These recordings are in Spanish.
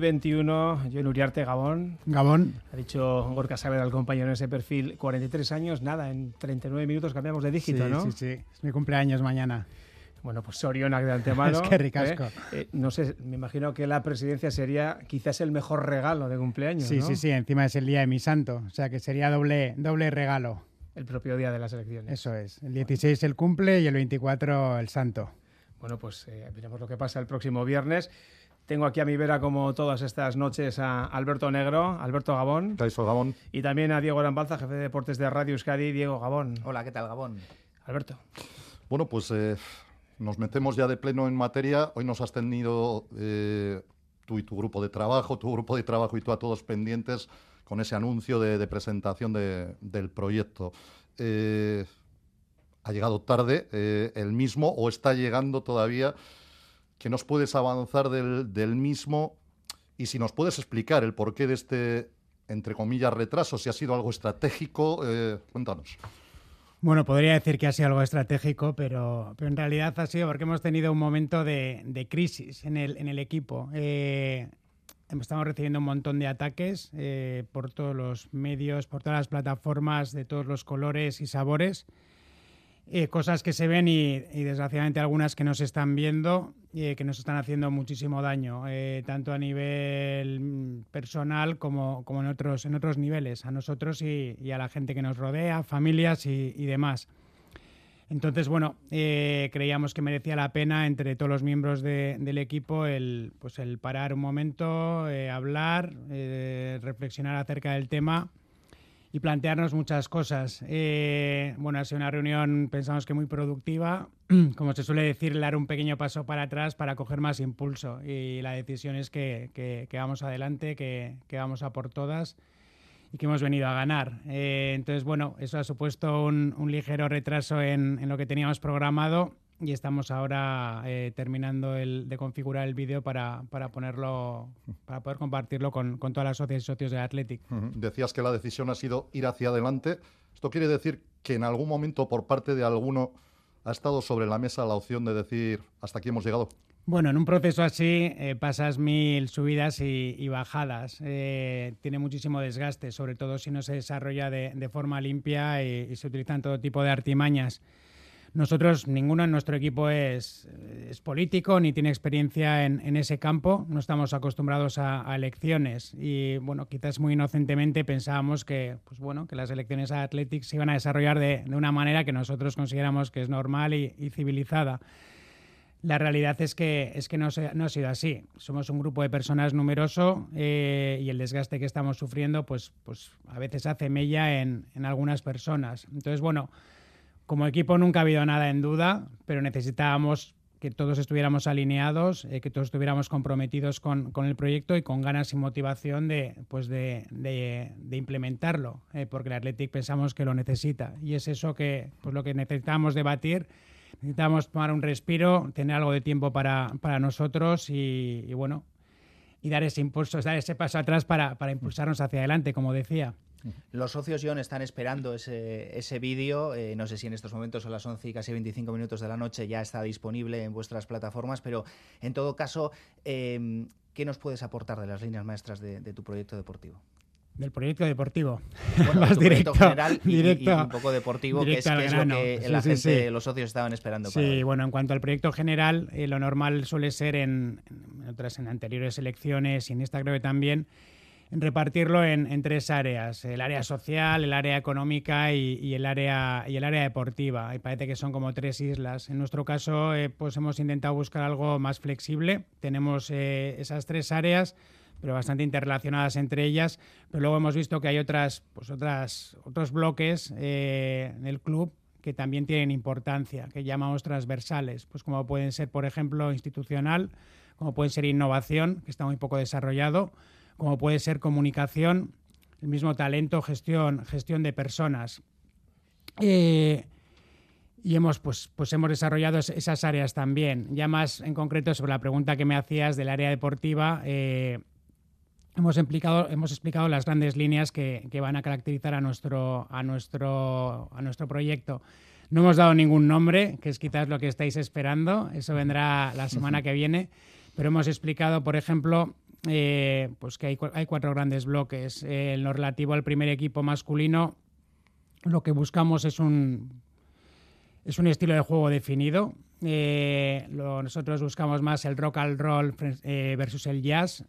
21, yo en Uriarte, Gabón. Gabón. Ha dicho Gorka Saavedra, el compañero en ese perfil, 43 años, nada, en 39 minutos cambiamos de dígito, sí, ¿no? Sí, sí, es mi cumpleaños mañana. Bueno, pues Soriona de antemano. es que ricasco. ¿eh? Eh, no sé, me imagino que la presidencia sería quizás el mejor regalo de cumpleaños, Sí, ¿no? sí, sí, encima es el día de mi santo, o sea que sería doble, doble regalo. El propio día de las elecciones. Eso es, el 16 el cumple y el 24 el santo. Bueno, pues eh, veremos lo que pasa el próximo viernes. Tengo aquí a mi vera, como todas estas noches, a Alberto Negro, Alberto Gabón. Caiso Gabón. Y también a Diego Arambalza, jefe de deportes de Radio Euskadi. Diego Gabón. Hola, ¿qué tal, Gabón? Alberto. Bueno, pues eh, nos metemos ya de pleno en materia. Hoy nos has tenido eh, tú y tu grupo de trabajo, tu grupo de trabajo y tú a todos pendientes con ese anuncio de, de presentación de, del proyecto. Eh, ha llegado tarde eh, el mismo o está llegando todavía. ¿Qué nos puedes avanzar del, mismo? Y si nos puedes explicar el porqué de este, entre comillas, retraso, si ha sido algo estratégico, eh, cuéntanos. Bueno, podría decir que ha sido algo estratégico, pero, pero en realidad ha sido porque hemos tenido un momento de, de crisis en el, en el equipo. Eh, estamos recibiendo un montón de ataques eh, por todos los medios, por todas las plataformas de todos los colores y sabores. Eh, cosas que se ven y, y, desgraciadamente algunas que nos están viendo eh, que nos están haciendo muchísimo daño, eh, tanto a nivel personal como, como en, otros, en otros niveles, a nosotros y, y a la gente que nos rodea, familias y, y demás. Entonces, bueno, creíamos que merecía la pena entre todos los miembros de, del equipo el, pues el parar un momento, hablar, reflexionar acerca del tema y plantearnos muchas cosas. Eh, bueno, ha sido una reunión, pensamos que muy productiva. Como se suele decir, dar un pequeño paso para atrás para coger más impulso. Y la decisión es que, que, vamos adelante, que, que, vamos a por todas y que hemos venido a ganar. Eh, entonces, bueno, eso ha supuesto un, un ligero retraso en, en, lo que teníamos programado y estamos ahora eh, terminando el, de configurar el vídeo para, para, ponerlo, para poder compartirlo con, con todas las socios y socios de Athletic. Uh -huh. Decías que la decisión ha sido ir hacia adelante. ¿Esto quiere decir que en algún momento por parte de alguno ha estado sobre la mesa la opción de decir hasta aquí hemos llegado? Bueno, en un proceso así eh, pasas mil subidas y, y bajadas. Eh, tiene muchísimo desgaste, sobre todo si no se desarrolla de, de forma limpia y, y se utilizan todo tipo de artimañas. Nosotros, ninguno en nuestro equipo es, es político ni tiene experiencia en, en, ese campo. No estamos acostumbrados a, elecciones y, bueno, quizás muy inocentemente pensábamos que, pues bueno, que las elecciones a Athletics se iban a desarrollar de, de una manera que nosotros consideramos que es normal y, y civilizada. La realidad es que, es que no, se, no, ha sido así. Somos un grupo de personas numeroso eh, y el desgaste que estamos sufriendo, pues, pues a veces hace mella en, en algunas personas. Entonces, bueno, como equipo nunca ha habido nada en duda, pero necesitábamos que todos estuviéramos alineados, eh, que todos estuviéramos comprometidos con, con, el proyecto y con ganas y motivación de, pues de, de, implementarlo, eh, porque el Athletic pensamos que lo necesita. Y es eso que, pues lo que necesitamos debatir. Necesitamos tomar un respiro, tener algo de tiempo para, para nosotros y, y, bueno, y dar ese impulso, dar ese paso atrás para, para impulsarnos hacia adelante, como decía. Los socios, John, están esperando ese, ese vídeo. Eh, no sé si en estos momentos, a las 11 y casi 25 minutos de la noche, ya está disponible en vuestras plataformas, pero en todo caso, eh, ¿qué nos puedes aportar de las líneas maestras de, de tu proyecto deportivo? Del proyecto deportivo. Bueno, Más directo, general y, directo, y, un poco deportivo, que es, que es lo que sí, la sí, gente, sí. los socios estaban esperando. Sí, para hoy. bueno, en cuanto al proyecto general, eh, lo normal suele ser en, en, otras, en anteriores elecciones y en esta creo que también, repartirlo en, en, tres áreas, el área social, el área económica y, y, el, área, y el área deportiva. Y parece que son como tres islas. En nuestro caso, eh, pues hemos intentado buscar algo más flexible. Tenemos eh, esas tres áreas pero bastante interrelacionadas entre ellas. Pero luego hemos visto que hay otras, pues otras, otros bloques eh, en el club que también tienen importancia, que llamamos transversales, pues como pueden ser, por ejemplo, institucional, como puede ser innovación, que está muy poco desarrollado, como puede ser comunicación, el mismo talento, gestión, gestión de personas. Eh, y hemos, pues, pues hemos desarrollado esas áreas también. Ya más en concreto sobre la pregunta que me hacías del área deportiva, eh, hemos, explicado, hemos explicado las grandes líneas que, que, van a caracterizar a nuestro, a, nuestro, a nuestro proyecto. No hemos dado ningún nombre, que es quizás lo que estáis esperando, eso vendrá la semana que viene, pero hemos explicado, por ejemplo, eh, pues que hay, hay, cuatro grandes bloques. Eh, en lo relativo al primer equipo masculino, lo que buscamos es un, es un estilo de juego definido. Eh, nosotros buscamos más el rock and roll versus el jazz.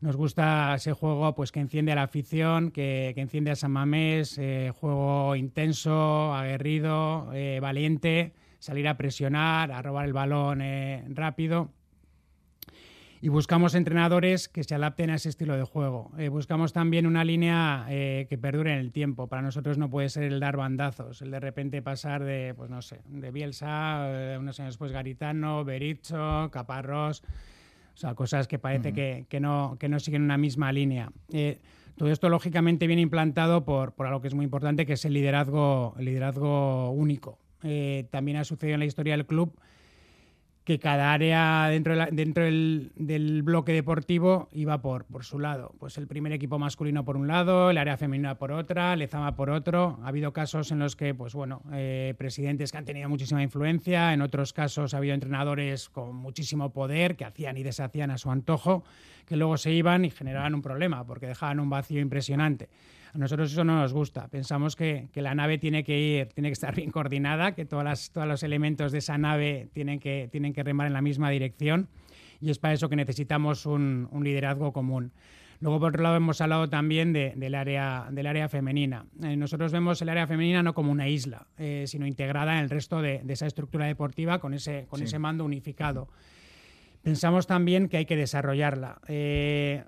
Nos gusta ese juego pues, que enciende a la afición, que, que enciende a San Mamés, juego intenso, aguerrido, valiente, salir a presionar, a robar el balón rápido y buscamos entrenadores que se adapten a ese estilo de juego. Eh, buscamos también una línea eh, que perdure en el tiempo. Para nosotros no puede ser el dar bandazos, el de repente pasar de, pues no sé, de Bielsa, eh, unos años después Garitano, Bericho, Caparrós, o sea, cosas que parece que, que, no, que no siguen una misma línea. todo esto lógicamente viene implantado por, por algo que es muy importante, que es el liderazgo, el liderazgo único. también ha sucedido en la historia del club que cada área dentro, dentro del, bloque deportivo iba por, por su lado. Pues el primer equipo masculino por un lado, el área femenina por otra, Lezama por otro. Ha habido casos en los que, pues bueno, eh, presidentes que han tenido muchísima influencia, en otros casos ha habido entrenadores con muchísimo poder que hacían y deshacían a su antojo, que luego se iban y generaban un problema porque dejaban un vacío impresionante. A nosotros eso no nos gusta. Pensamos que, la nave tiene que ir, tiene que estar bien coordinada, que todas todos los elementos de esa nave tienen que, tienen que remar en la misma dirección y es para eso que necesitamos un, liderazgo común. Luego, por otro lado, hemos hablado también del, área, del área femenina. Eh, nosotros vemos el área femenina no como una isla, eh, sino integrada en el resto de, esa estructura deportiva con ese, con ese mando unificado. Pensamos también que hay que desarrollarla. Eh,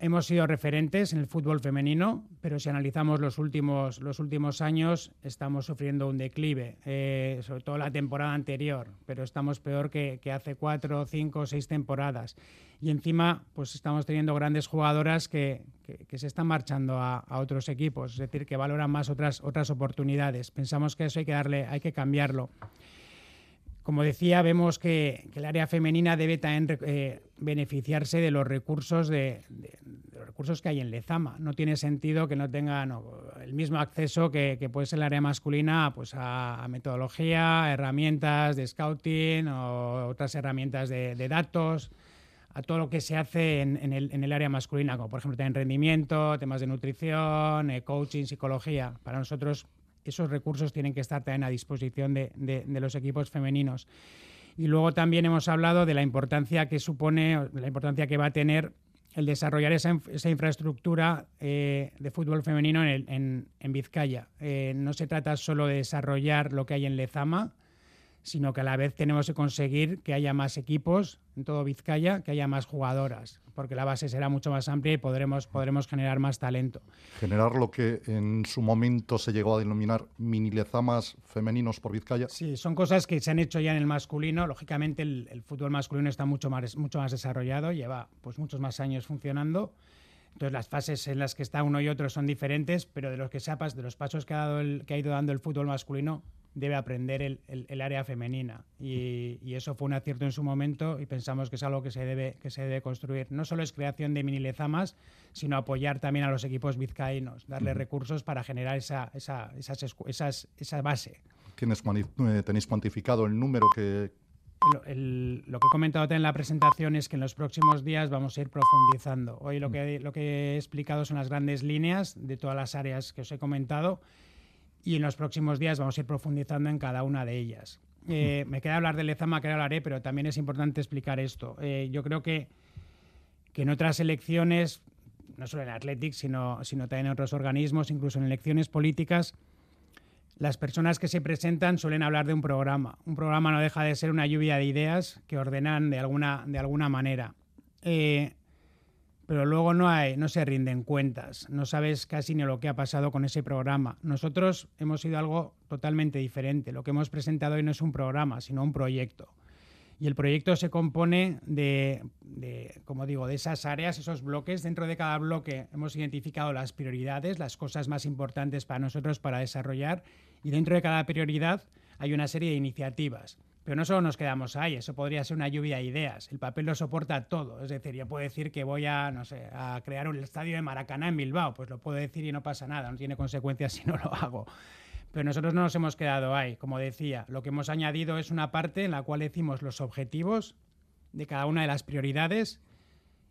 Hemos sido referentes en el fútbol femenino, pero si analizamos los últimos, los últimos años, estamos sufriendo un declive, eh, sobre todo la temporada anterior, pero estamos peor que, hace cuatro, cinco, seis temporadas. Y encima, pues estamos teniendo grandes jugadoras que, se están marchando a, otros equipos, es decir, que valoran más otras, otras oportunidades. Pensamos que eso hay que darle, hay que cambiarlo. Como decía, vemos que, el área femenina debe también eh, beneficiarse de los recursos de, los recursos que hay en Lezama. No tiene sentido que no tengan el mismo acceso que, puede ser el área masculina pues a, metodología, herramientas de scouting o otras herramientas de, datos, a todo lo que se hace en, el, área masculina, como por ejemplo en rendimiento, temas de nutrición, eh, coaching, psicología. Para nosotros esos recursos tienen que estar también a disposición de, los equipos femeninos. Y luego también hemos hablado de la importancia que supone, la importancia que va a tener el desarrollar esa, infraestructura eh, de fútbol femenino en, Vizcaya. Eh, no se trata solo de desarrollar lo que hay en Lezama, sino que a la vez tenemos que conseguir que haya más equipos en todo Vizcaya, que haya más jugadoras, porque la base será mucho más amplia y podremos, podremos generar más talento. Generar lo que en su momento se llegó a denominar mini lezamas femeninos por Vizcaya. Sí, son cosas que se han hecho ya en el masculino. Lógicamente el, fútbol masculino está mucho más, mucho más desarrollado, lleva pues muchos más años funcionando. Entonces las fases en las que está uno y otro son diferentes, pero de los que sepas, de los pasos que ha, dado el, que ha ido dando el fútbol masculino, debe aprender el, el, área femenina. Y, y, eso fue un acierto en su momento y pensamos que es algo que se debe, que se debe construir. No solo es creación de mini lezamas, sino apoyar también a los equipos vizcaínos, darle recursos para generar esa, esa, esas, esas, esa base. ¿Tienes, eh, ¿Tenéis cuantificado el número que, lo, que he comentado en la presentación es que en los próximos días vamos a ir profundizando. Hoy lo que, lo que he explicado son las grandes líneas de todas las áreas que os he comentado y en los próximos días vamos a ir profundizando en cada una de ellas. Eh, me queda hablar de Lezama, que hablaré, pero también es importante explicar esto. Eh, yo creo que, que en otras elecciones, no solo en Athletics, sino, sino también en otros organismos, incluso en elecciones políticas, las personas que se presentan suelen hablar de un programa. Un programa no deja de ser una lluvia de ideas que ordenan de alguna, de alguna manera. Eh, pero luego no, hay, no se rinden cuentas, no sabes casi ni lo que ha pasado con ese programa. Nosotros hemos sido algo totalmente diferente. Lo que hemos presentado hoy no es un programa, sino un proyecto. Y el proyecto se compone de, como digo, de esas áreas, esos bloques. Dentro de cada bloque hemos identificado las prioridades, las cosas más importantes para nosotros para desarrollar. Y dentro de cada prioridad hay una serie de iniciativas. Pero no solo nos quedamos ahí, eso podría ser una lluvia de ideas. El papel lo soporta todo. Es decir, yo puedo decir que voy a, no sé, a crear un estadio de Maracaná en Bilbao. Pues lo puedo decir y no pasa nada, no tiene consecuencias si no lo hago. Pero nosotros no nos hemos quedado ahí. Como decía, lo que hemos añadido es una parte en la cual decimos los objetivos de cada una de las prioridades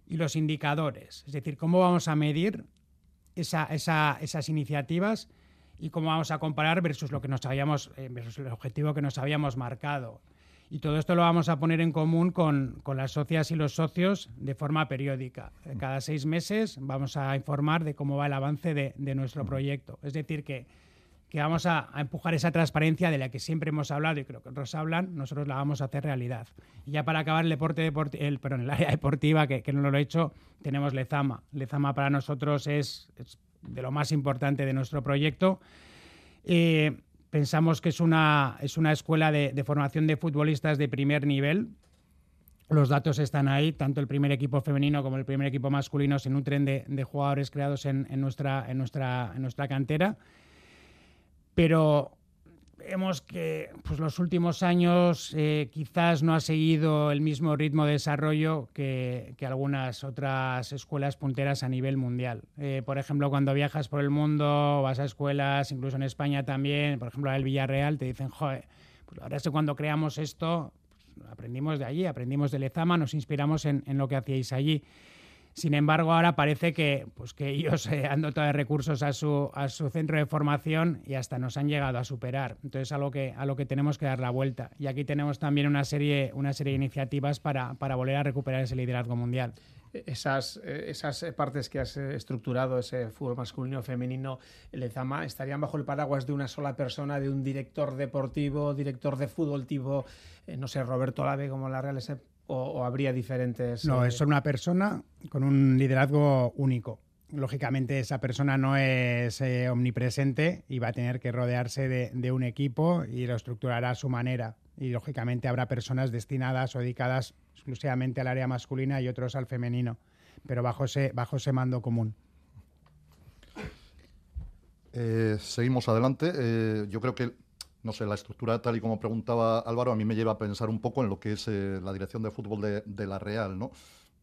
y los indicadores. Es decir, cómo vamos a medir esas iniciativas y cómo vamos a comparar versus lo que nos habíamos, eh, versus el objetivo que nos habíamos marcado. Y todo esto lo vamos a poner en común con, las socias y los socios de forma periódica. Cada seis meses vamos a informar de cómo va el avance de, nuestro proyecto. Es decir, que, que vamos a, empujar esa transparencia de la que siempre hemos hablado y creo que otros hablan, nosotros la vamos a hacer realidad. Y ya para acabar el deporte, el, perdón, el área deportiva, que, no lo he hecho, tenemos Lezama. Lezama para nosotros es, de lo más importante de nuestro proyecto. Eh, Pensamos que es una, es una escuela de, formación de futbolistas de primer nivel. Los datos están ahí, tanto el primer equipo femenino como el primer equipo masculino se nutren de, de jugadores creados en, en, nuestra, en, nuestra, en nuestra cantera. Pero vemos que pues, los últimos años eh, quizás no ha seguido el mismo ritmo de desarrollo que, algunas otras escuelas punteras a nivel mundial. Eh, por ejemplo, cuando viajas por el mundo, vas a escuelas, incluso en España también, por ejemplo, el Villarreal, te dicen, joder, pues ahora es cuando creamos esto, pues, aprendimos de allí, aprendimos de Lezama, nos inspiramos en, en lo que hacíais allí. Sin embargo, ahora parece que, pues que ellos eh, han dotado de recursos a su, a su centro de formación y hasta nos han llegado a superar. Entonces, a lo que, a lo que tenemos que dar la vuelta. Y aquí tenemos también una serie, una serie de iniciativas para, para volver a recuperar ese liderazgo mundial. Esas, eh, esas partes que has eh, estructurado, ese fútbol masculino, femenino, el Ezama, estarían bajo el paraguas de una sola persona, de un director deportivo, director de fútbol tipo, no sé, Roberto Lave, como la Real o, habría diferentes...? No, es una persona con un liderazgo único. Lógicamente esa persona no es eh, omnipresente y va a tener que rodearse de, un equipo y lo estructurará a su manera. Y lógicamente habrá personas destinadas o dedicadas exclusivamente al área masculina y otros al femenino, pero bajo ese, bajo ese mando común. Eh, seguimos adelante. Eh, yo creo que no sé, la estructura tal y como preguntaba Álvaro, a mí me lleva a pensar un poco en lo que es eh, la dirección de fútbol de, la Real, ¿no?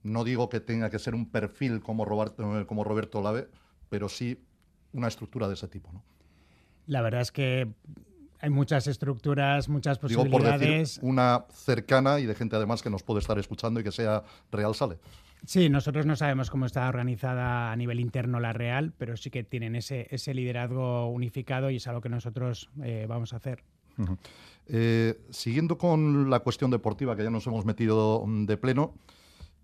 No digo que tenga que ser un perfil como Roberto, eh, como Roberto Lave, pero sí una estructura de ese tipo, ¿no? La verdad es que hay muchas estructuras, muchas posibilidades. Digo, por decir una cercana y de gente además que nos puede estar escuchando y que sea Real Sale. Sí, nosotros no sabemos cómo está organizada a nivel interno la Real, pero sí que tienen ese, ese liderazgo unificado y es algo que nosotros eh, vamos a hacer. Eh, siguiendo con la cuestión deportiva, que ya nos hemos metido de pleno,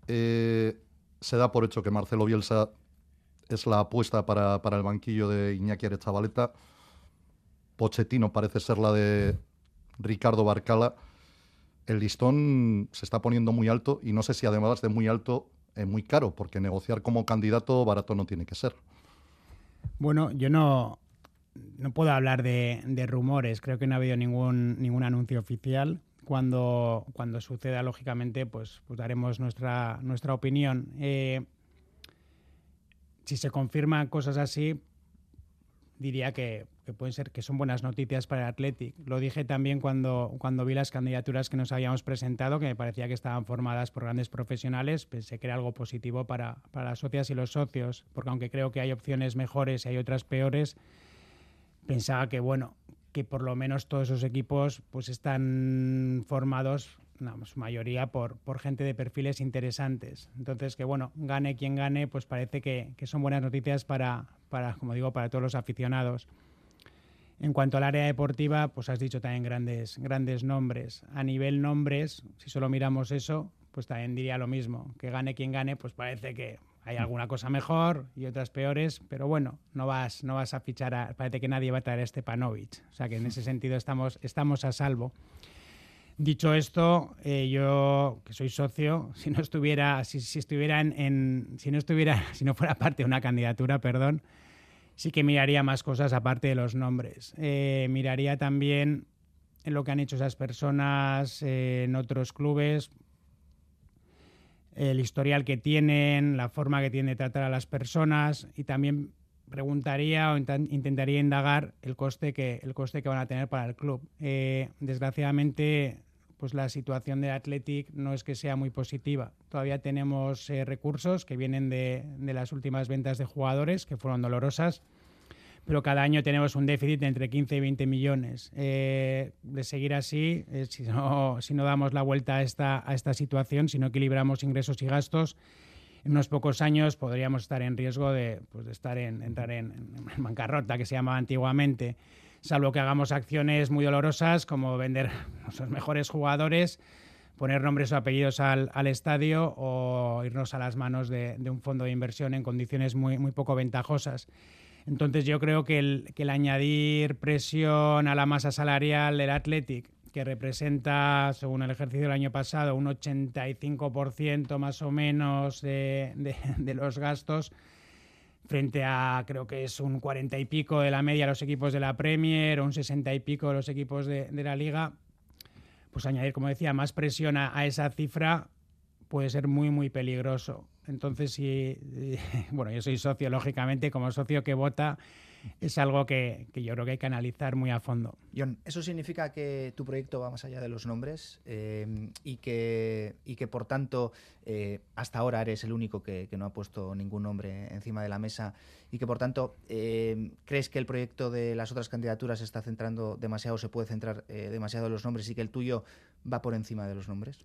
eh, se da por hecho que Marcelo Bielsa es la apuesta para, el banquillo de Iñaki Arechavaleta. Pochettino parece ser la de Ricardo Barcala. El listón se está poniendo muy alto y no sé si además de muy alto es muy caro, porque negociar como candidato barato no tiene que ser. Bueno, yo no, no puedo hablar de, rumores, creo que no ha habido ningún, ningún anuncio oficial. Cuando, cuando suceda, lógicamente, pues, pues daremos nuestra, nuestra opinión. Eh, si se confirman cosas así, diría que, pueden ser que son buenas noticias para el Athletic. Lo dije también cuando, cuando vi las candidaturas que nos habíamos presentado, que me parecía que estaban formadas por grandes profesionales. Pensé que era algo positivo para, las socias y los socios, porque aunque creo que hay opciones mejores y hay otras peores, pensaba que bueno, que por lo menos todos esos equipos pues están formados su mayoría por, por gente de perfiles interesantes. Entonces, que bueno, gane quien gane, pues parece que, que son buenas noticias para, para, como digo, para todos los aficionados. En cuanto al área deportiva, pues has dicho también grandes, grandes nombres. A nivel nombres, si solo miramos eso, pues también diría lo mismo. Que gane quien gane, pues parece que hay alguna cosa mejor y otras peores, pero bueno, no vas, no vas a fichar a, parece que nadie va a traer a Stepanovic. O sea que en ese sentido estamos, estamos a salvo. Dicho esto, eh, yo que soy socio, si no estuviera, si, estuviera en, si no estuviera, si no fuera parte de una candidatura, perdón, sí que miraría más cosas aparte de los nombres. Eh, miraría también en lo que han hecho esas personas eh, en otros clubes, el historial que tienen, la forma que tienen de tratar a las personas y también preguntaría o intentaría indagar el coste que el coste que van a tener para el club. desgraciadamente pues la situación de Athletic no es que sea muy positiva. Todavía tenemos eh, recursos que vienen de, las últimas ventas de jugadores, que fueron dolorosas, pero cada año tenemos un déficit de entre 15 y 20 millones. Eh, de seguir así, eh, si, no, si no damos la vuelta a esta, a esta situación, si no equilibramos ingresos y gastos, en unos pocos años podríamos estar en riesgo de, pues, de estar en, entrar en, en bancarrota, que se llamaba antiguamente, salvo que hagamos acciones muy dolorosas como vender nuestros mejores jugadores, poner nombres o apellidos al, al estadio o irnos a las manos de, de, un fondo de inversión en condiciones muy, muy poco ventajosas. Entonces yo creo que el, que el añadir presión a la masa salarial del Athletic que representa, según el ejercicio del año pasado, un 85% más o menos de, de, de, los gastos, frente a creo que es un 40 y pico de la media los equipos de la Premier, un 60 y pico los equipos de, la Liga, pues añadir, como decía, más presión a, esa cifra puede ser muy, muy peligroso. Entonces, si, bueno, yo soy socio, lógicamente, como socio que vota, es algo que, yo creo que hay que analizar muy a fondo. John, ¿eso significa que tu proyecto va más allá de los nombres eh, y, que, y que, por tanto, eh, hasta ahora eres el único que, que, no ha puesto ningún nombre encima de la mesa y que, por tanto, eh, crees que el proyecto de las otras candidaturas se está centrando demasiado, se puede centrar eh, demasiado en los nombres y que el tuyo va por encima de los nombres?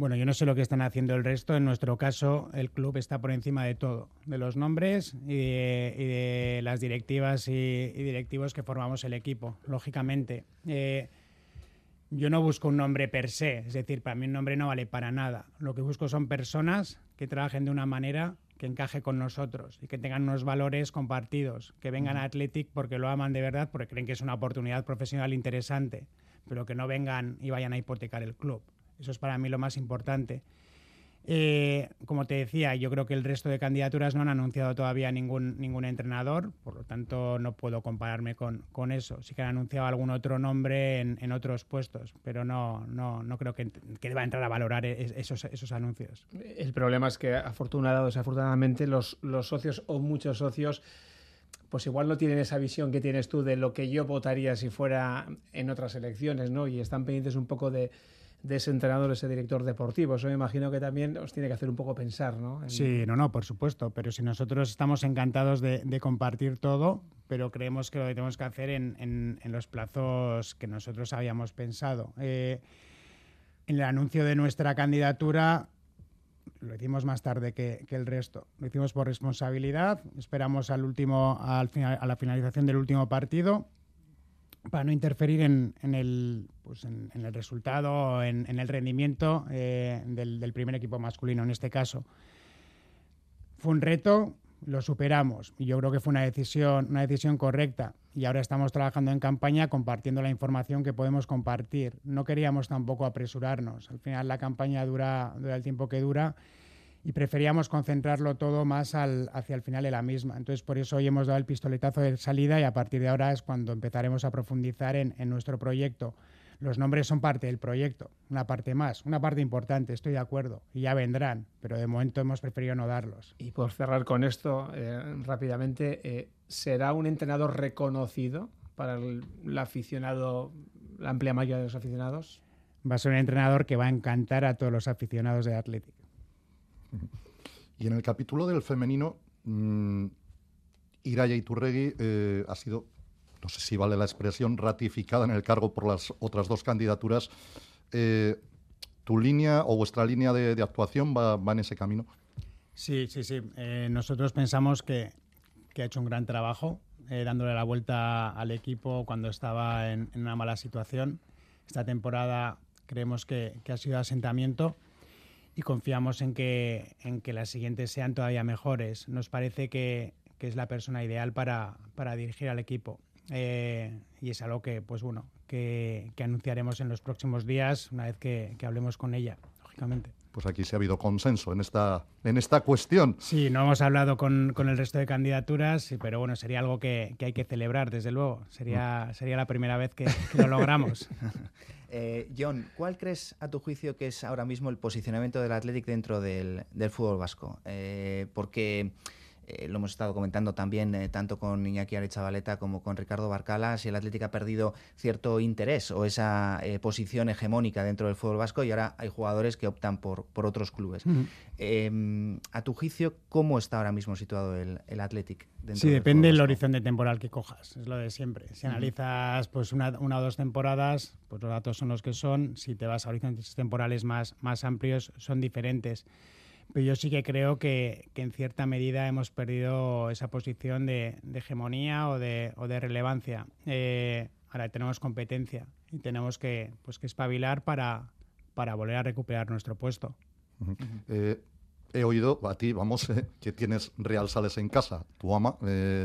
Bueno, yo no sé lo que están haciendo el resto. En nuestro caso, el club está por encima de todo, de los nombres y de, y de las directivas y, y, directivos que formamos el equipo, lógicamente. Eh, yo no busco un nombre per se, es decir, para mí un nombre no vale para nada. Lo que busco son personas que trabajen de una manera que encaje con nosotros y que tengan unos valores compartidos, que vengan a Athletic porque lo aman de verdad, porque creen que es una oportunidad profesional interesante, pero que no vengan y vayan a hipotecar el club. Eso es para mí lo más importante. Eh, como te decía, yo creo que el resto de candidaturas no han anunciado todavía ningún, ningún entrenador, por lo tanto no puedo compararme con, con eso. Sí que han anunciado algún otro nombre en, en otros puestos, pero no, no, no creo que, que deba entrar a valorar esos, esos anuncios. El problema es que afortunado o desafortunadamente los, los socios o muchos socios pues igual no tienen esa visión que tienes tú de lo que yo votaría si fuera en otras elecciones, ¿no? Y están pendientes un poco de, de ese entrenador, ese director deportivo. Eso me imagino que también os tiene que hacer un poco pensar, ¿no? En... Sí, no, no, por supuesto. Pero si nosotros estamos encantados de, de compartir todo, pero creemos que lo que tenemos que hacer en, en, en los plazos que nosotros habíamos pensado. Eh, en el anuncio de nuestra candidatura lo hicimos más tarde que, que, el resto. Lo hicimos por responsabilidad. Esperamos al último, al final, a la finalización del último partido para no interferir en, en, el, pues en, en, el resultado, en, en el rendimiento eh, del, del, primer equipo masculino en este caso. Fue un reto, lo superamos y yo creo que fue una decisión, una decisión correcta y ahora estamos trabajando en campaña compartiendo la información que podemos compartir. No queríamos tampoco apresurarnos. Al final la campaña dura, dura el tiempo que dura y preferíamos concentrarlo todo más al, hacia el final de la misma. Entonces, por eso hoy hemos dado el pistoletazo de salida y a partir de ahora es cuando empezaremos a profundizar en, en nuestro proyecto. Los nombres son parte del proyecto, una parte más, una parte importante, estoy de acuerdo, y ya vendrán, pero de momento hemos preferido no darlos. Y por cerrar con esto eh, rápidamente, eh, ¿será un entrenador reconocido para el, el aficionado, la amplia mayoría de los aficionados? Va a ser un entrenador que va a encantar a todos los aficionados de Atlético. Y en el capítulo del femenino, mmm, Iraya Iturregui eh, ha sido, no sé si vale la expresión, ratificada en el cargo por las otras dos candidaturas. Eh, ¿Tu línea o vuestra línea de, de actuación va, va, en ese camino? Sí, sí, sí. Eh, nosotros pensamos que, que, ha hecho un gran trabajo eh, dándole la vuelta al equipo cuando estaba en, en, una mala situación. Esta temporada creemos que, que ha sido asentamiento y confiamos en que, en que las siguientes sean todavía mejores. Nos parece que, que es la persona ideal para, para dirigir al equipo. Eh, y es algo que, pues bueno, que, que, anunciaremos en los próximos días una vez que, que hablemos con ella, lógicamente pues aquí sí ha habido consenso en esta, en esta cuestión. Sí, no hemos hablado con, con el resto de candidaturas, pero bueno, sería algo que, que hay que celebrar, desde luego. Sería, mm. sería la primera vez que, que lo logramos. eh, John, ¿cuál crees, a tu juicio, que es ahora mismo el posicionamiento del Athletic dentro del, del fútbol vasco? Eh, porque eh, lo hemos estado comentando también eh, tanto con Iñaki Arechavaleta como con Ricardo Barcala, si el Atlético ha perdido cierto interés o esa eh, posición hegemónica dentro del fútbol vasco y ahora hay jugadores que optan por, por otros clubes. Uh -huh. a tu juicio, ¿cómo está ahora mismo situado el, el Athletic? Sí, depende del horizonte temporal que cojas, es lo de siempre. Si uh -huh. analizas pues una, una, o dos temporadas, pues los datos son los que son. Si te vas a horizontes temporales más, más amplios, son diferentes Pero yo sí que creo que, en cierta medida hemos perdido esa posición de, hegemonía o de, o de relevancia. Eh, ahora tenemos competencia y tenemos que, pues, que espabilar para, para volver a recuperar nuestro puesto. Eh, he oído a ti, vamos, eh, que tienes Real Sales en casa, tu ama,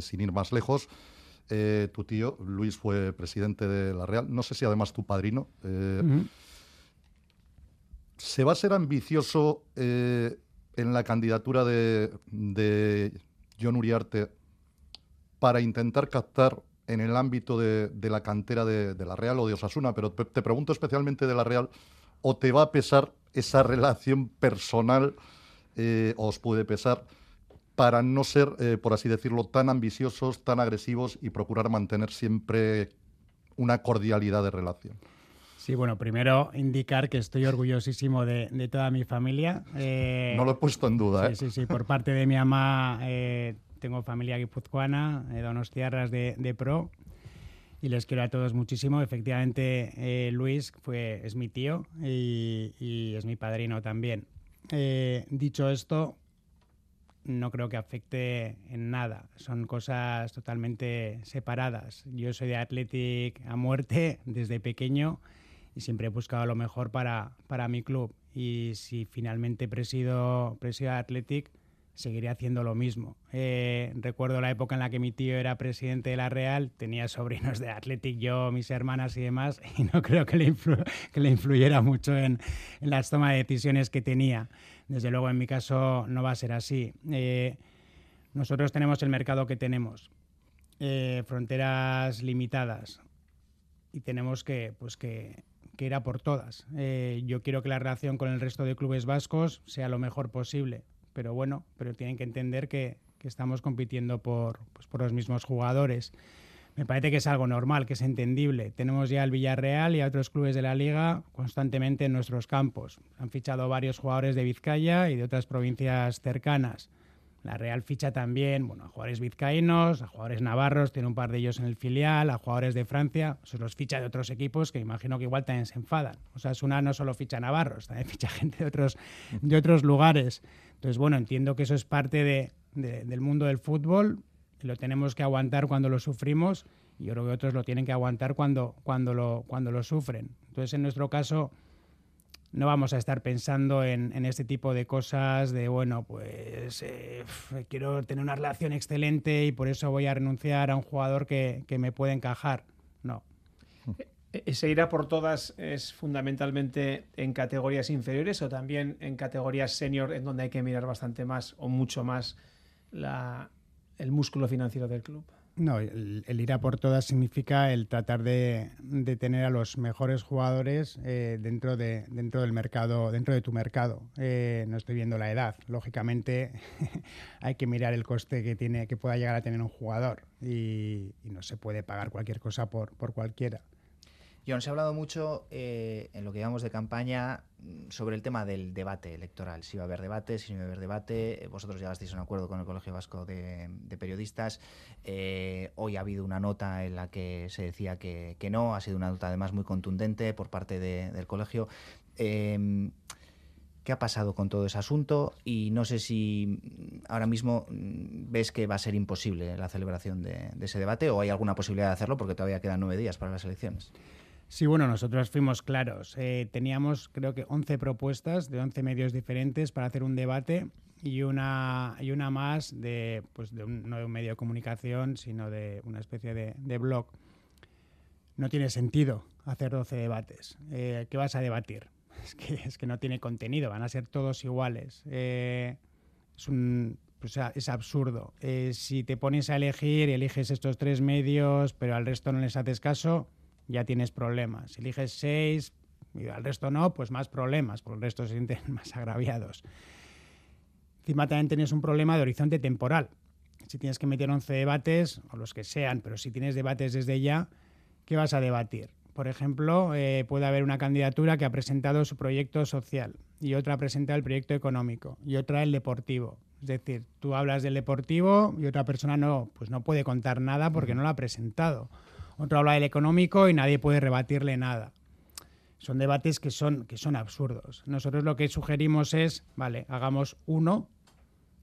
sin ir más lejos. tu tío, Luis, fue presidente de la Real. No sé si además tu padrino. ¿Se va a ser ambicioso en la candidatura de, John Uriarte para intentar captar en el ámbito de, la cantera de, la Real o de Osasuna, pero te pregunto especialmente de la Real, ¿o te va a pesar esa relación personal, eh, os puede pesar, para no ser, eh, por así decirlo, tan ambiciosos, tan agresivos y procurar mantener siempre una cordialidad de relación? Sí, bueno, primero indicar que estoy orgullosísimo de, toda mi familia. Eh, no lo he puesto en duda. Sí, ¿eh? sí, sí. Por parte de mi mamá eh, tengo familia guipuzcoana, eh, donos tierras de, pro y les quiero a todos muchísimo. Efectivamente, Luis fue, es mi tío y, es mi padrino también. dicho esto, no creo que afecte en nada. Son cosas totalmente separadas. Yo soy de Athletic a muerte desde pequeño y siempre he buscado lo mejor para, para mi club. Y si finalmente presido, presido Athletic, seguiré haciendo lo mismo. Eh, recuerdo la época en la que mi tío era presidente de la Real, tenía sobrinos de Athletic, yo, mis hermanas y demás, y no creo que le, que le influyera mucho en, en, las tomas de decisiones que tenía. Desde luego, en mi caso, no va a ser así. Eh, nosotros tenemos el mercado que tenemos, eh, fronteras limitadas, y tenemos que, pues que que era por todas. Eh, yo quiero que la relación con el resto de clubes vascos sea lo mejor posible, pero bueno, pero tienen que entender que, estamos compitiendo por, pues, por los mismos jugadores. Me parece que es algo normal, que es entendible. Tenemos ya el Villarreal y a otros clubes de la liga constantemente en nuestros campos. Han fichado varios jugadores de Vizcaya y de otras provincias cercanas. La Real ficha también bueno, a jugadores vizcaínos, a jugadores navarros, tiene un par de ellos en el filial, a jugadores de Francia, se los ficha de otros equipos que imagino que igual también se enfadan. O sea, es una no solo ficha navarros, también ficha gente de otros, de otros lugares. Entonces, bueno, entiendo que eso es parte de, del mundo del fútbol lo tenemos que aguantar cuando lo sufrimos y yo creo que otros lo tienen que aguantar cuando, cuando, lo, cuando lo sufren. Entonces, en nuestro caso no vamos a estar pensando en, este tipo de cosas de, bueno, pues eh, quiero tener una relación excelente y por eso voy a renunciar a un jugador que, me puede encajar. No. ¿Ese irá por todas es fundamentalmente en categorías inferiores o también en categorías senior en donde hay que mirar bastante más o mucho más el músculo financiero del club? No, el, ir a por todas significa el tratar de, tener a los mejores jugadores eh, dentro, de, dentro del mercado, dentro de tu mercado. Eh, no estoy viendo la edad. Lógicamente, hay que mirar el coste que tiene, que pueda llegar a tener un jugador y, no se puede pagar cualquier cosa por, por cualquiera. John, se ha hablado mucho eh, en lo que llamamos de campaña mm, sobre el tema del debate electoral. Si va a haber debate, si no va a haber debate. Eh, vosotros llegasteis a un acuerdo con el Colegio Vasco de, Periodistas. Eh, hoy ha habido una nota en la que se decía que, no. Ha sido una nota además muy contundente por parte del colegio. Em, ¿Qué ha pasado con todo ese asunto? Y no sé si mm, ahora mismo mm, ves que va a ser imposible la celebración de ese debate o hay alguna posibilidad de hacerlo porque todavía quedan nueve días para las elecciones. Sí, bueno, nosotros fuimos claros. Eh, teníamos, creo que, 11 propuestas de 11 medios diferentes para hacer un debate y una, y una más de, pues de un, no de un medio de comunicación, sino de una especie de, blog. No tiene sentido hacer 12 debates. Eh, ¿Qué vas a debatir? Es que, es que no tiene contenido, van a ser todos iguales. Eh, es un, pues, es absurdo. si te pones a elegir y eliges estos tres medios, pero al resto no les haces caso, ya tienes problemas. Si eliges seis y al resto no, pues más problemas, porque el resto se sienten más agraviados. Encima también tienes un problema de horizonte temporal. Si tienes que meter 11 debates, o los que sean, pero si tienes debates desde ya, ¿qué vas a debatir? Por ejemplo, eh, puede haber una candidatura que ha presentado su proyecto social y otra ha presentado el proyecto económico y otra el deportivo. Es decir, tú hablas del deportivo y otra persona no, pues no puede contar nada porque no lo ha presentado otro habla del económico y nadie puede rebatirle nada. son debates que son, que son absurdos. Nosotros lo que sugerimos es, vale, hagamos uno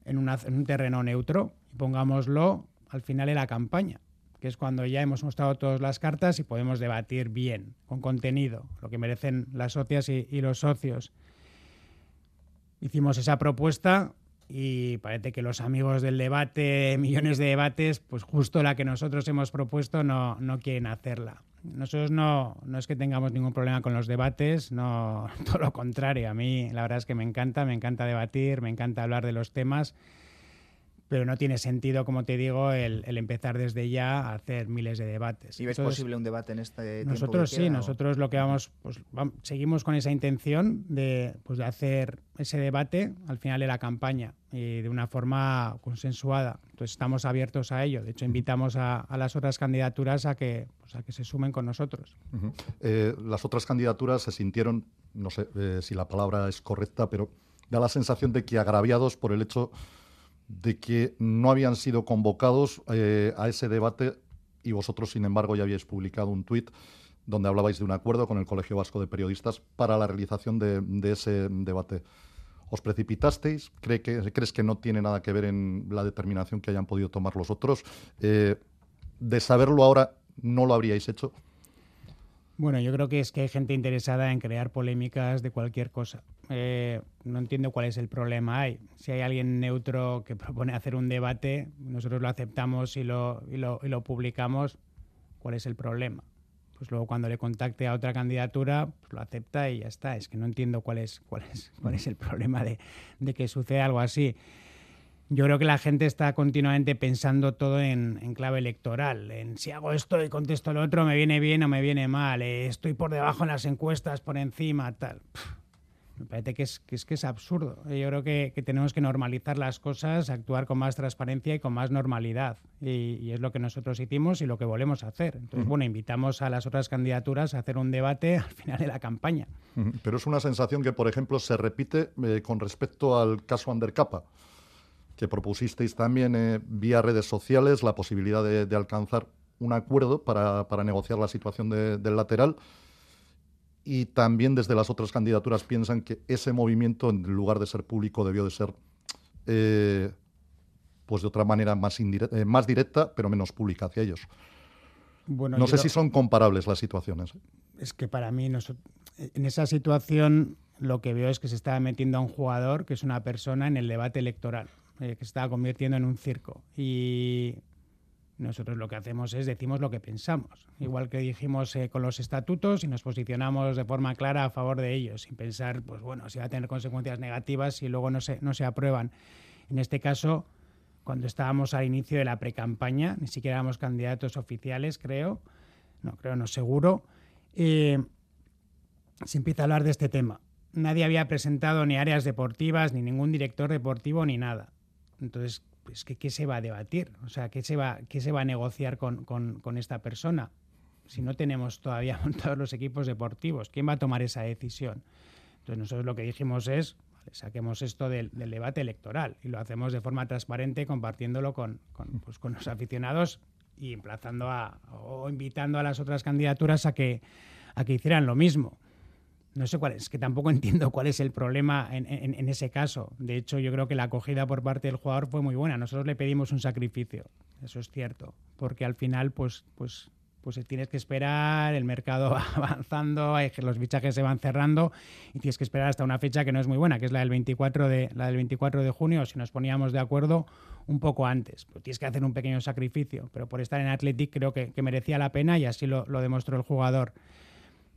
en, un terreno neutro y pongámoslo al final de la campaña, que es cuando ya hemos mostrado todas las cartas y podemos debatir bien, con contenido, lo que merecen las socias y los socios. Hicimos esa propuesta y parece que los amigos del debate, millones de debates, pues justo la que nosotros hemos propuesto no, no quieren hacerla. Nosotros no, no es que tengamos ningún problema con los debates, no, todo lo contrario. A mí la verdad es que me encanta, me encanta debatir, me encanta hablar de los temas pero no tiene sentido, como te digo, el, el, empezar desde ya a hacer miles de debates. ¿Y ves Entonces, posible un debate en este Nosotros sí, queda, nosotros lo que vamos, pues vamos, seguimos con esa intención de, pues, de hacer ese debate al final de la campaña y de una forma consensuada. Entonces estamos abiertos a ello. De hecho, invitamos a, a las otras candidaturas a que, pues, a que se sumen con nosotros. Uh -huh. eh, las otras candidaturas se sintieron, no sé eh, si la palabra es correcta, pero da la sensación de que agraviados por el hecho de que no habían sido convocados eh, a ese debate y vosotros, sin embargo, ya habíais publicado un tuit donde hablabais de un acuerdo con el Colegio Vasco de Periodistas para la realización de, ese debate. ¿Os precipitasteis? ¿Cree que, ¿Crees que no tiene nada que ver en la determinación que hayan podido tomar los otros? Eh, de saberlo ahora, ¿no lo habríais hecho? Bueno, yo creo que es que hay gente interesada en crear polémicas de cualquier cosa. Eh, no entiendo cuál es el problema hay. Si hay alguien neutro que propone hacer un debate, nosotros lo aceptamos y lo, y lo, y lo publicamos. ¿Cuál es el problema? Pues luego cuando le contacte a otra candidatura, pues lo acepta y ya está. Es que no entiendo cuál es, cuál es, cuál es el problema de, de que suceda algo así yo creo que la gente está continuamente pensando todo en, en, clave electoral, en si hago esto y contesto lo otro, me viene bien o me viene mal, eh, estoy por debajo en las encuestas, por encima, tal. Me parece que es, que es, que es absurdo. Yo creo que, que, tenemos que normalizar las cosas, actuar con más transparencia y con más normalidad. Y, y, es lo que nosotros hicimos y lo que volvemos a hacer. Entonces, bueno, invitamos a las otras candidaturas a hacer un debate al final de la campaña. Pero es una sensación que, por ejemplo, se repite eh, con respecto al caso Undercapa que propusisteis también eh, vía redes sociales la posibilidad de, de alcanzar un acuerdo para, para negociar la situación de, del lateral. Y también desde las otras candidaturas piensan que ese movimiento, en lugar de ser público, debió de ser, eh, pues de otra manera, más, eh, más directa, pero menos pública hacia ellos. Bueno, no sé si son comparables las situaciones. Es que para mí, no en esa situación, lo que veo es que se está metiendo a un jugador que es una persona en el debate electoral eh, que se estaba convirtiendo en un circo. Y nosotros lo que hacemos es decimos lo que pensamos, igual que dijimos eh, con los estatutos y nos posicionamos de forma clara a favor de ellos, sin pensar, pues bueno, si va a tener consecuencias negativas si luego no se, no se aprueban. En este caso, cuando estábamos al inicio de la precampaña, ni siquiera éramos candidatos oficiales, creo, no creo, no seguro, eh, se empieza a hablar de este tema. Nadie había presentado ni áreas deportivas, ni ningún director deportivo, ni nada. Entonces, pues, ¿qué, ¿qué, se va a debatir? O sea, ¿qué se va, qué se va a negociar con, con, esta persona? Si no tenemos todavía montados los equipos deportivos, ¿quién va a tomar esa decisión? Entonces, nosotros lo que dijimos es, saquemos esto del, del, debate electoral y lo hacemos de forma transparente, compartiéndolo con, con, pues, con los aficionados y emplazando a, o invitando a las otras candidaturas a que, a que hicieran lo mismo no sé cuál es, que tampoco entiendo cuál es el problema en, ese caso. De hecho, yo creo que la acogida por parte del jugador fue muy buena. Nosotros le pedimos un sacrificio, eso es cierto, porque al final, pues, pues, pues tienes que esperar, el mercado va avanzando, los fichajes se van cerrando y tienes que esperar hasta una fecha que no es muy buena, que es la del 24 de, la del 24 de junio, si nos poníamos de acuerdo un poco antes. Pues tienes que hacer un pequeño sacrificio, pero por estar en Athletic creo que, que merecía la pena y así lo, lo demostró el jugador.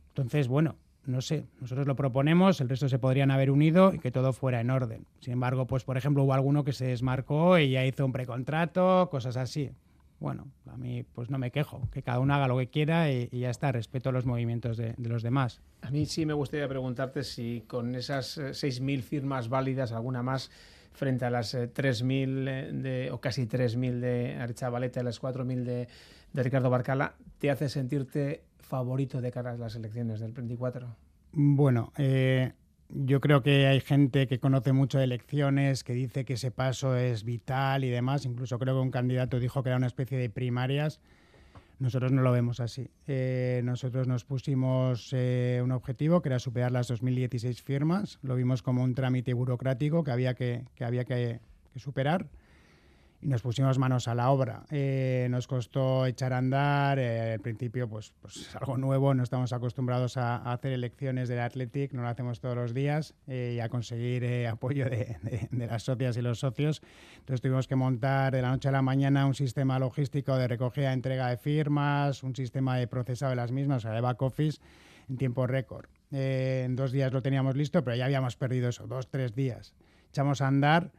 Entonces, bueno, no sé, nosotros lo proponemos, el resto se podrían haber unido y que todo fuera en orden. Sin embargo, pues por ejemplo hubo alguno que se desmarcó y ya hizo un precontrato, cosas así. Bueno, a mí pues no me quejo, que cada uno haga lo que quiera y, ya está, respeto los movimientos de, los demás. A mí sí me gustaría preguntarte si con esas 6.000 firmas válidas, alguna más, frente a las 3.000 de, o casi 3.000 de Archavaleta y las 4.000 de, de Ricardo Barcala, ¿te hace sentirte favorito de cara a las elecciones del 24? Bueno, eh, yo creo que hay gente que conoce mucho de elecciones, que dice que ese paso es vital y demás. Incluso creo que un candidato dijo que era una especie de primarias. Nosotros no lo vemos así. Eh, nosotros nos pusimos eh, un objetivo que era superar las 2016 firmas. Lo vimos como un trámite burocrático que había que, que había que, que superar y nos pusimos manos a la obra. Eh, nos costó echar a andar, eh, al principio pues, pues es algo nuevo, no estamos acostumbrados a, a, hacer elecciones del Athletic, no lo hacemos todos los días eh, y a conseguir eh, apoyo de, de, de, las socias y los socios. Entonces tuvimos que montar de la noche a la mañana un sistema logístico de recogida entrega de firmas, un sistema de procesado de las mismas, o sea, de back office, en tiempo récord. Eh, en dos días lo teníamos listo, pero ya habíamos perdido eso, dos, tres días. Echamos a andar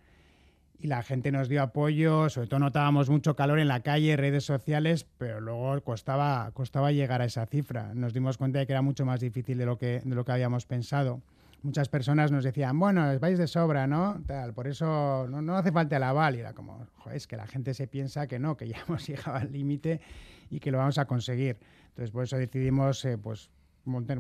y la gente nos dio apoyo, sobre todo notábamos mucho calor en la calle, redes sociales, pero luego costaba, costaba llegar a esa cifra. Nos dimos cuenta de que era mucho más difícil de lo que, de lo que habíamos pensado. Muchas personas nos decían, bueno, vais de sobra, ¿no? Tal, por eso no, no hace falta el aval. Y era como, joder, es que la gente se piensa que no, que ya hemos llegado al límite y que lo vamos a conseguir. Entonces, por eso decidimos, eh, pues,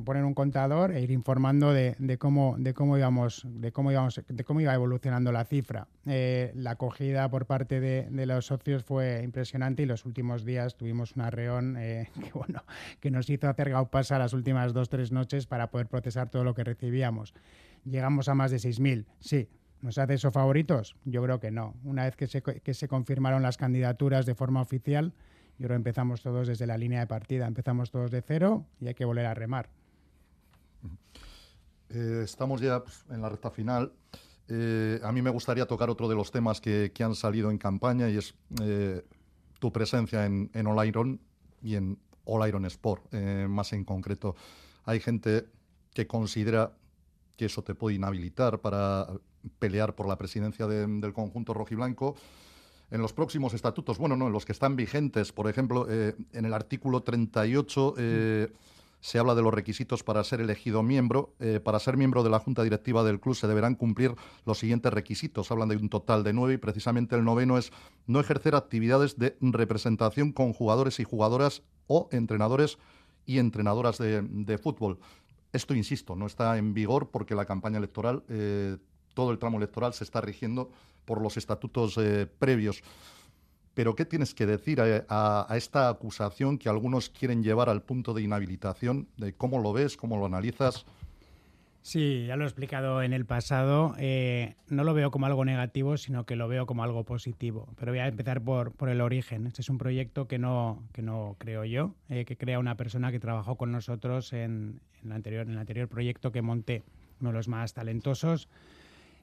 poner un contador e ir informando de, de, cómo, de, cómo, íbamos, de, cómo, íbamos, de cómo iba evolucionando la cifra. Eh, la acogida por parte de, de, los socios fue impresionante y los últimos días tuvimos una reón eh, que, bueno, que nos hizo hacer gaupasa las últimas dos tres noches para poder procesar todo lo que recibíamos. Llegamos a más de 6.000, sí. ¿Nos hace eso favoritos? Yo creo que no. Una vez que se, que se confirmaron las candidaturas de forma oficial, y ahora empezamos todos desde la línea de partida, empezamos todos de cero y hay que volver a remar. Eh, estamos ya pues, en la recta final. Eh, a mí me gustaría tocar otro de los temas que, que han salido en campaña y es eh, tu presencia en, en All Iron y en All Iron Sport, más en concreto. Hay gente que considera que eso te puede inhabilitar para pelear por la presidencia de, del conjunto rojiblanco. En los próximos estatutos, bueno, no, en los que están vigentes, por ejemplo, eh, en el artículo 38 eh, se habla de los requisitos para ser elegido miembro. Eh, para ser miembro de la junta directiva del club se deberán cumplir los siguientes requisitos. Hablan de un total de nueve y precisamente el noveno es no ejercer actividades de representación con jugadores y jugadoras o entrenadores y entrenadoras de, fútbol. Esto, insisto, no está en vigor porque la campaña electoral, eh, todo el tramo electoral se está rigiendo por los estatutos eh, previos. Pero, ¿qué tienes que decir a, a, a, esta acusación que algunos quieren llevar al punto de inhabilitación? De ¿Cómo lo ves? ¿Cómo lo analizas? Sí, ya lo he explicado en el pasado. Eh, no lo veo como algo negativo, sino que lo veo como algo positivo. Pero voy a empezar por, por el origen. Este es un proyecto que no, que no creo yo, eh, que crea una persona que trabajó con nosotros en, en, el anterior, en el anterior proyecto que monté, uno de los más talentosos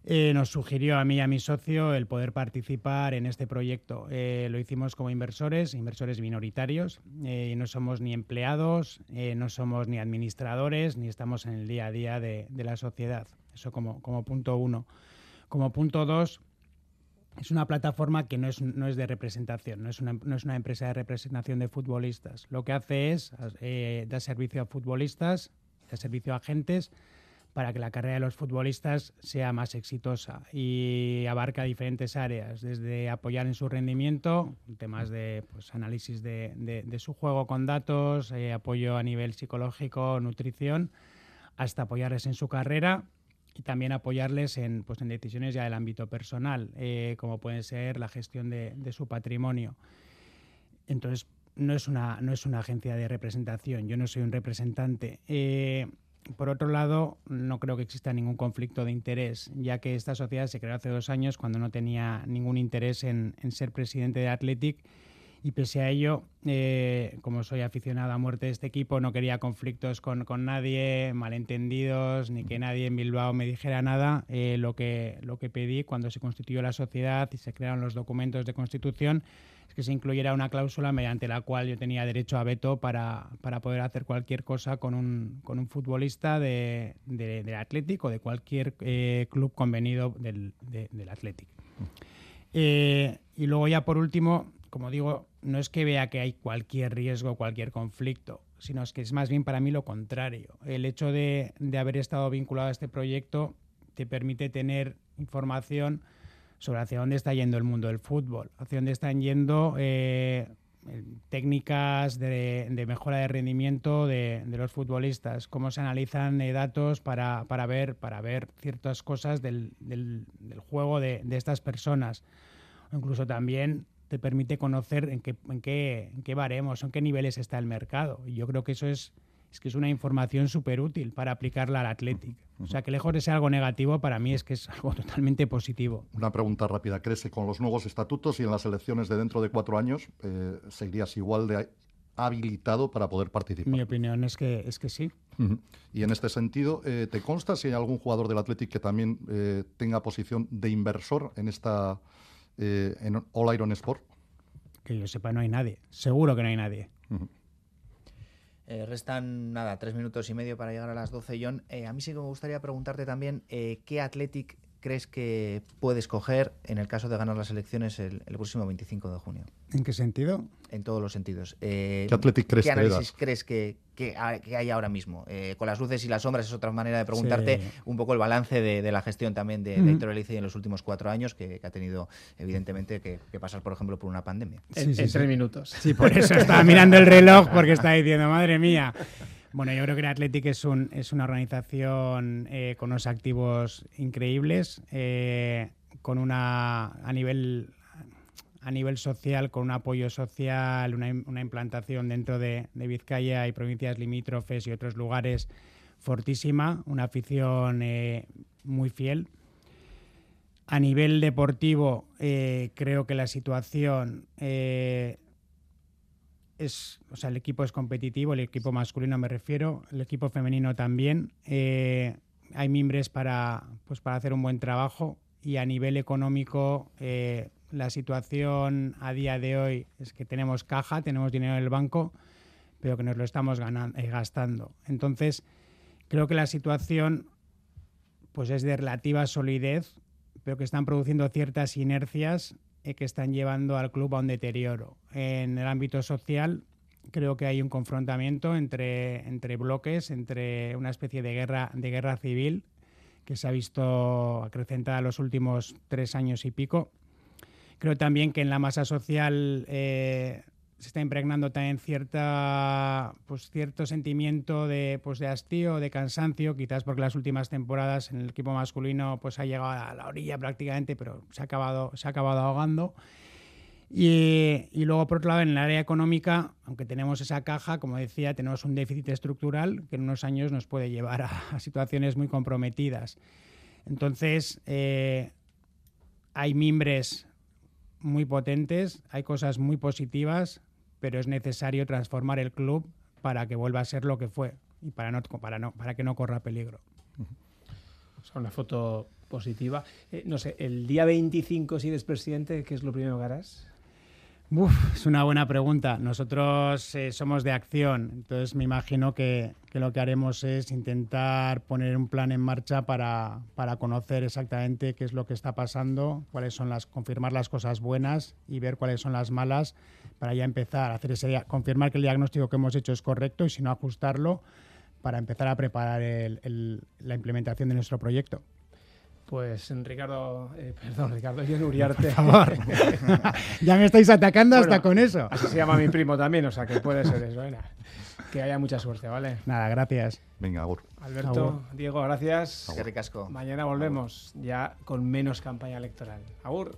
eh, nos sugirió a mí y a mi socio el poder participar en este proyecto. Eh, lo hicimos como inversores, inversores minoritarios, eh, no somos ni empleados, eh, no somos ni administradores, ni estamos en el día a día de, de la sociedad. Eso como, como, punto uno. Como punto dos, es una plataforma que no es, no es de representación, no es, una, no es una empresa de representación de futbolistas. Lo que hace es eh, dar servicio a futbolistas, dar servicio a agentes, para que la carrera de los futbolistas sea más exitosa y abarca diferentes áreas, desde apoyar en su rendimiento, temas de pues, análisis de, su juego con datos, eh, apoyo a nivel psicológico, nutrición, hasta apoyarles en su carrera y también apoyarles en, pues, en decisiones ya del ámbito personal, eh, como puede ser la gestión de, de su patrimonio. Entonces, no es, una, no es una agencia de representación, yo no soy un representante. Eh, por otro lado, no creo que exista ningún conflicto de interés, ya que esta sociedad se creó hace dos años cuando no tenía ningún interés en, en ser presidente de Athletic y pese a ello, eh, como soy aficionado a muerte de este equipo, no quería conflictos con, con nadie, malentendidos, ni que nadie en Bilbao me dijera nada. Eh, lo, que, lo que pedí cuando se constituyó la sociedad y se crearon los documentos de constitución que se incluyera una cláusula mediante la cual yo tenía derecho a veto para, para poder hacer cualquier cosa con un, con un futbolista de, de, del Atlético o de cualquier eh, club convenido del, de, del Athletic. Eh, y luego ya por último, como digo, no es que vea que hay cualquier riesgo, cualquier conflicto, sino es que es más bien para mí lo contrario. El hecho de, de haber estado vinculado a este proyecto te permite tener información sobre hacia dónde está yendo el mundo del fútbol, hacia dónde están yendo eh, técnicas de, de, mejora de rendimiento de, de, los futbolistas, cómo se analizan eh, datos para, para, ver, para ver ciertas cosas del, del, del juego de, de estas personas. Incluso también te permite conocer en qué, en qué, en qué baremos, en qué niveles está el mercado. Y yo creo que eso es, es que es una información súper útil para aplicarla al Athletic. O sea, que lejos de ser algo negativo, para mí es que es algo totalmente positivo. Una pregunta rápida. ¿Crees que con los nuevos estatutos y en las elecciones de dentro de cuatro años eh, seguirías igual de habilitado para poder participar? Mi opinión es que, es que sí. Y en este sentido, eh, ¿te consta si hay algún jugador del Athletic que también eh, tenga posición de inversor en esta en All Iron Sport? Que yo sepa, no hay nadie. Seguro que no hay nadie. Eh, restan nada, tres minutos y medio para llegar a las 12, John. Eh, a mí sí que me gustaría preguntarte también eh, qué Athletic crees que puedes coger en el caso de ganar las elecciones el, el próximo 25 de junio. ¿En qué sentido? En todos los sentidos. Eh, ¿Qué Athletic crees ¿Qué que análisis das? crees que, que ha- que hay ahora mismo? Eh, con las luces y las sombras es otra manera de preguntarte Sí. un poco el balance de, de la gestión también de. Héctor Elizalde en los últimos cuatro años, que, que ha tenido evidentemente que, que pasar, por ejemplo, por una pandemia. En, Sí, sí, en sí. tres minutos. Sí, por eso estaba mirando el reloj porque estaba diciendo, madre mía. Bueno, yo creo que el Athletic es, un, es una organización eh, con unos activos increíbles, eh, con una a nivel a nivel social, con un apoyo social, una, una implantación dentro de, de Vizcaya y provincias limítrofes y otros lugares fortísima, una afición eh, muy fiel. A nivel deportivo, creo que la situación es, o sea, el equipo es competitivo, el equipo masculino me refiero, el equipo femenino también. Eh, hay mimbres para, pues, para hacer un buen trabajo y a nivel económico eh, la situación a día de hoy es que tenemos caja, tenemos dinero en el banco, pero que nos lo estamos ganan- eh, gastando. Entonces, creo que la situación pues es de relativa solidez, pero que están produciendo ciertas inercias eh, que están llevando al club a un deterioro. En el ámbito social, creo que hay un confrontamiento entre, entre bloques, entre una especie de guerra, de guerra civil que se ha visto acrecentada en los últimos tres años y pico. Creo también que en la masa social eh, se está impregnando también cierta, pues, cierto sentimiento de, pues, de hastío, de cansancio, quizás porque las últimas temporadas en el equipo masculino pues, ha llegado a la orilla prácticamente, pero se ha acabado, se ha acabado ahogando. Y, y luego, por otro lado, en el área económica, aunque tenemos esa caja, como decía, tenemos un déficit estructural que en unos años nos puede llevar a, a situaciones muy comprometidas. Entonces, eh, hay mimbres muy potentes, hay cosas muy positivas, pero es necesario transformar el club para que vuelva a ser lo que fue y para, no, para, no, para que no corra peligro. O sea, una foto positiva. Eh, no sé, el día 25, si eres presidente, ¿qué es lo primero que harás? Es una buena pregunta. Nosotros eh, somos de acción, entonces me imagino que, lo que haremos es intentar poner un plan en marcha para, para, conocer exactamente qué es lo que está pasando, cuáles son las, confirmar las cosas buenas y ver cuáles son las malas para ya empezar a hacer ese confirmar que el diagnóstico que hemos hecho es correcto y si no ajustarlo para empezar a preparar el, la implementación de nuestro proyecto. Pues Ricardo, eh, perdón, Ricardo, yo Uriarte. Por favor. ya me estáis atacando bueno, hasta con eso. Así se llama mi primo también, o sea que puede ser eso. Venga. Que haya mucha suerte, ¿vale? Nada, gracias. Venga, Agur. Alberto, Agur. Diego, gracias. Qué ricasco. Mañana volvemos ya con menos campaña electoral. Agur.